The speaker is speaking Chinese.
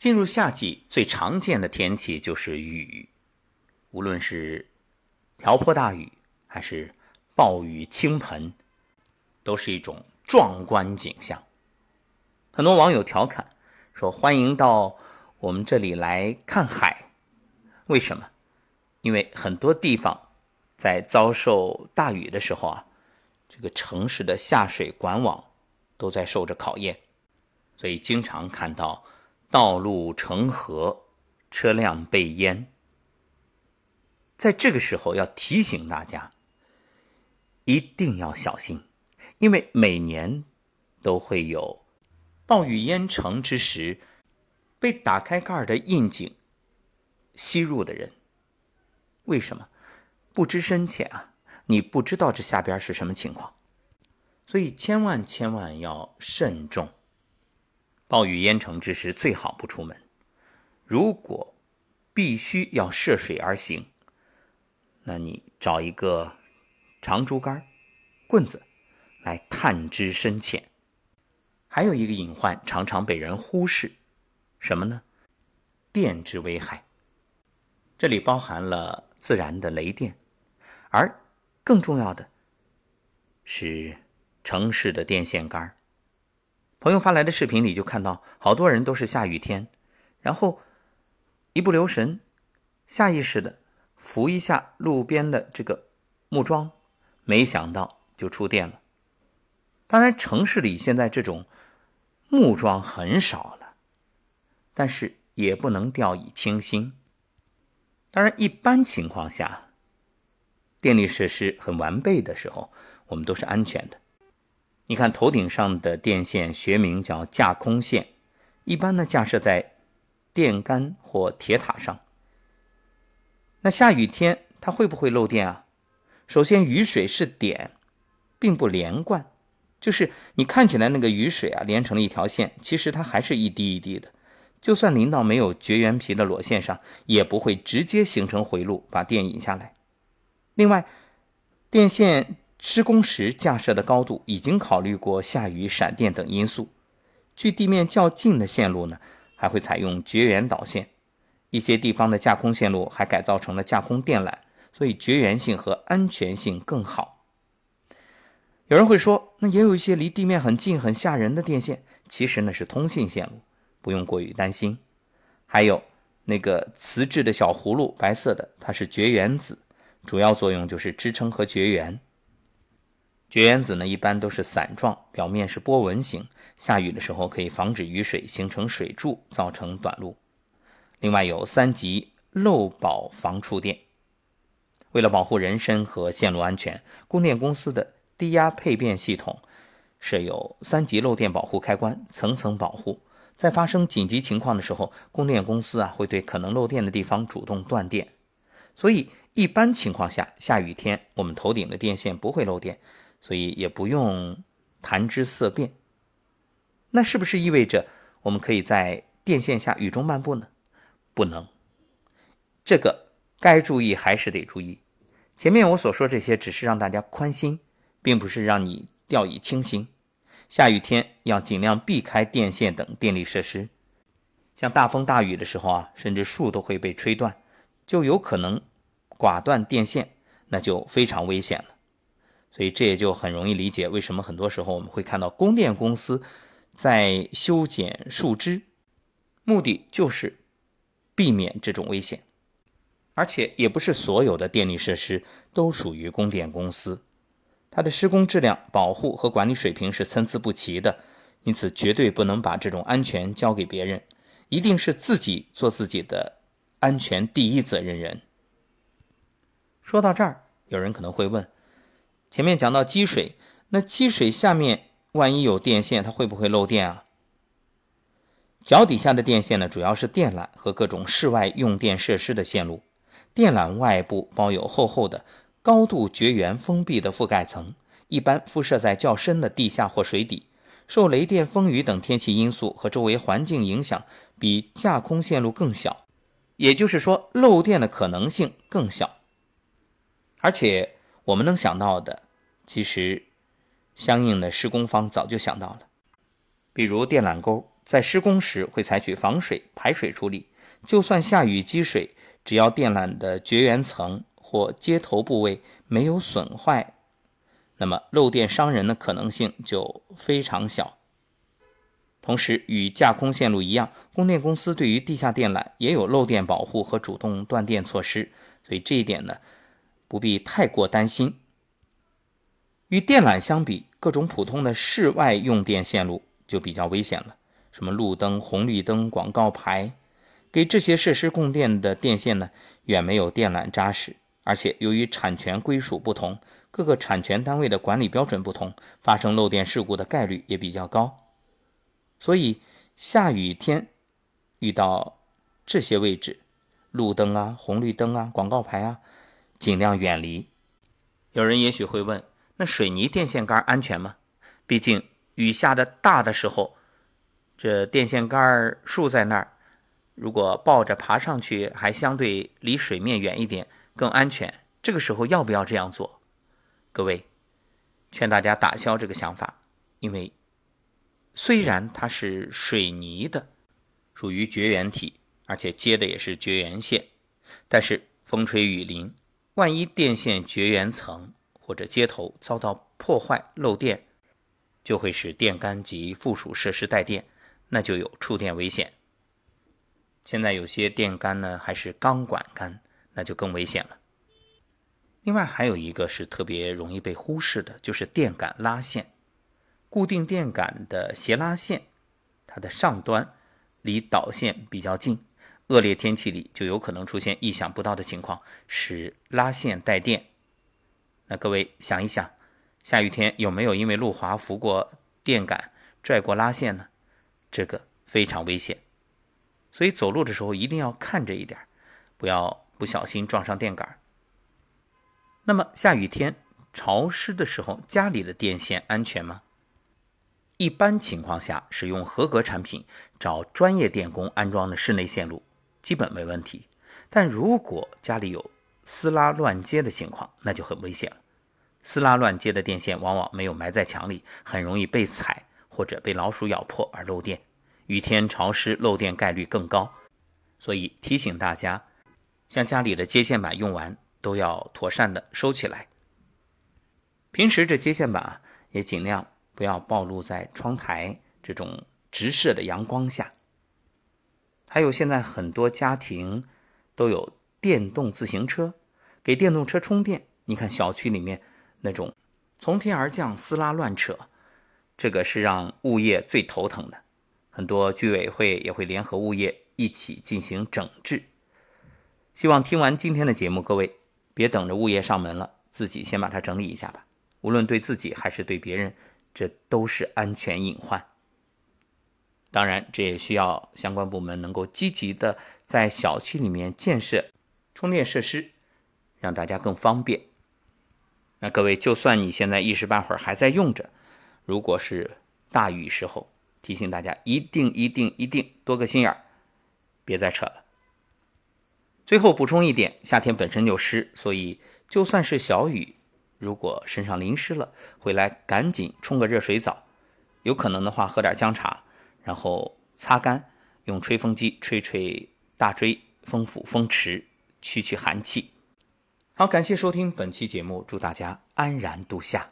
进入夏季，最常见的天气就是雨，无论是瓢泼大雨还是暴雨倾盆，都是一种壮观景象。很多网友调侃说：“欢迎到我们这里来看海。”为什么？因为很多地方在遭受大雨的时候啊，这个城市的下水管网都在受着考验，所以经常看到道路成河，车辆被淹。在这个时候要提醒大家，一定要小心，因为每年都会有。暴雨淹城之时，被打开盖的窨井吸入的人，为什么不知深浅啊？你不知道这下边是什么情况，所以千万千万要慎重。暴雨淹城之时，最好不出门。如果必须要涉水而行，那你找一个长竹竿、棍子来探知深浅。还有一个隐患常常被人忽视，什么呢？电之危害。这里包含了自然的雷电，而更重要的是城市的电线杆。朋友发来的视频里就看到，好多人都是下雨天，然后一不留神，下意识的扶一下路边的这个木桩，没想到就触电了。当然，城市里现在这种木桩很少了，但是也不能掉以轻心。当然，一般情况下，电力设施很完备的时候，我们都是安全的。你看，头顶上的电线学名叫架空线，一般呢架设在电杆或铁塔上。那下雨天它会不会漏电啊？首先，雨水是点，并不连贯。就是你看起来那个雨水啊，连成了一条线，其实它还是一滴一滴的。就算淋到没有绝缘皮的裸线上，也不会直接形成回路把电引下来。另外，电线施工时架设的高度已经考虑过下雨、闪电等因素。距地面较近的线路呢，还会采用绝缘导线。一些地方的架空线路还改造成了架空电缆，所以绝缘性和安全性更好。有人会说，那也有一些离地面很近、很吓人的电线，其实那是通信线路，不用过于担心。还有那个瓷质的小葫芦，白色的，它是绝缘子，主要作用就是支撑和绝缘。绝缘子呢，一般都是伞状，表面是波纹形，下雨的时候可以防止雨水形成水柱，造成短路。另外有三级漏保防触电，为了保护人身和线路安全，供电公司的。低压配变系统设有三级漏电保护开关，层层保护。在发生紧急情况的时候，供电公司啊会对可能漏电的地方主动断电。所以一般情况下，下雨天我们头顶的电线不会漏电，所以也不用谈之色变。那是不是意味着我们可以在电线下雨中漫步呢？不能。这个该注意还是得注意。前面我所说这些，只是让大家宽心。并不是让你掉以轻心，下雨天要尽量避开电线等电力设施。像大风大雨的时候啊，甚至树都会被吹断，就有可能刮断电线，那就非常危险了。所以这也就很容易理解为什么很多时候我们会看到供电公司在修剪树枝，目的就是避免这种危险。而且也不是所有的电力设施都属于供电公司。它的施工质量、保护和管理水平是参差不齐的，因此绝对不能把这种安全交给别人，一定是自己做自己的安全第一责任人。说到这儿，有人可能会问：前面讲到积水，那积水下面万一有电线，它会不会漏电啊？脚底下的电线呢，主要是电缆和各种室外用电设施的线路，电缆外部包有厚厚的。高度绝缘封闭的覆盖层，一般辐射在较深的地下或水底，受雷电、风雨等天气因素和周围环境影响，比架空线路更小，也就是说漏电的可能性更小。而且我们能想到的，其实相应的施工方早就想到了，比如电缆沟在施工时会采取防水排水处理。就算下雨积水，只要电缆的绝缘层或接头部位没有损坏，那么漏电伤人的可能性就非常小。同时，与架空线路一样，供电公司对于地下电缆也有漏电保护和主动断电措施，所以这一点呢，不必太过担心。与电缆相比，各种普通的室外用电线路就比较危险了。什么路灯、红绿灯、广告牌，给这些设施供电的电线呢，远没有电缆扎实。而且由于产权归属不同，各个产权单位的管理标准不同，发生漏电事故的概率也比较高。所以下雨天遇到这些位置，路灯啊、红绿灯啊、广告牌啊，尽量远离。有人也许会问。那水泥电线杆安全吗？毕竟雨下的大的时候，这电线杆竖在那儿，如果抱着爬上去，还相对离水面远一点更安全。这个时候要不要这样做？各位，劝大家打消这个想法，因为虽然它是水泥的，属于绝缘体，而且接的也是绝缘线，但是风吹雨淋，万一电线绝缘层。或者接头遭到破坏漏电，就会使电杆及附属设施带电，那就有触电危险。现在有些电杆呢还是钢管杆，那就更危险了。另外还有一个是特别容易被忽视的，就是电杆拉线。固定电杆的斜拉线，它的上端离导线比较近，恶劣天气里就有可能出现意想不到的情况，使拉线带电。那各位想一想，下雨天有没有因为路滑扶过电杆、拽过拉线呢？这个非常危险，所以走路的时候一定要看着一点，不要不小心撞上电杆。那么下雨天潮湿的时候，家里的电线安全吗？一般情况下，使用合格产品，找专业电工安装的室内线路，基本没问题。但如果家里有撕拉乱接的情况，那就很危险了。撕拉乱接的电线往往没有埋在墙里，很容易被踩或者被老鼠咬破而漏电。雨天潮湿，漏电概率更高。所以提醒大家，像家里的接线板用完都要妥善的收起来。平时这接线板啊也尽量不要暴露在窗台这种直射的阳光下。还有现在很多家庭都有电动自行车，给电动车充电。你看小区里面。那种从天而降、撕拉乱扯，这个是让物业最头疼的。很多居委会也会联合物业一起进行整治。希望听完今天的节目，各位别等着物业上门了，自己先把它整理一下吧。无论对自己还是对别人，这都是安全隐患。当然，这也需要相关部门能够积极的在小区里面建设充电设施，让大家更方便。那各位，就算你现在一时半会儿还在用着，如果是大雨时候，提醒大家一定一定一定多个心眼儿，别再扯了。最后补充一点，夏天本身就湿，所以就算是小雨，如果身上淋湿了，回来赶紧冲个热水澡，有可能的话喝点姜茶，然后擦干，用吹风机吹吹大椎、风府、风池，驱驱寒气。好，感谢收听本期节目，祝大家安然度夏。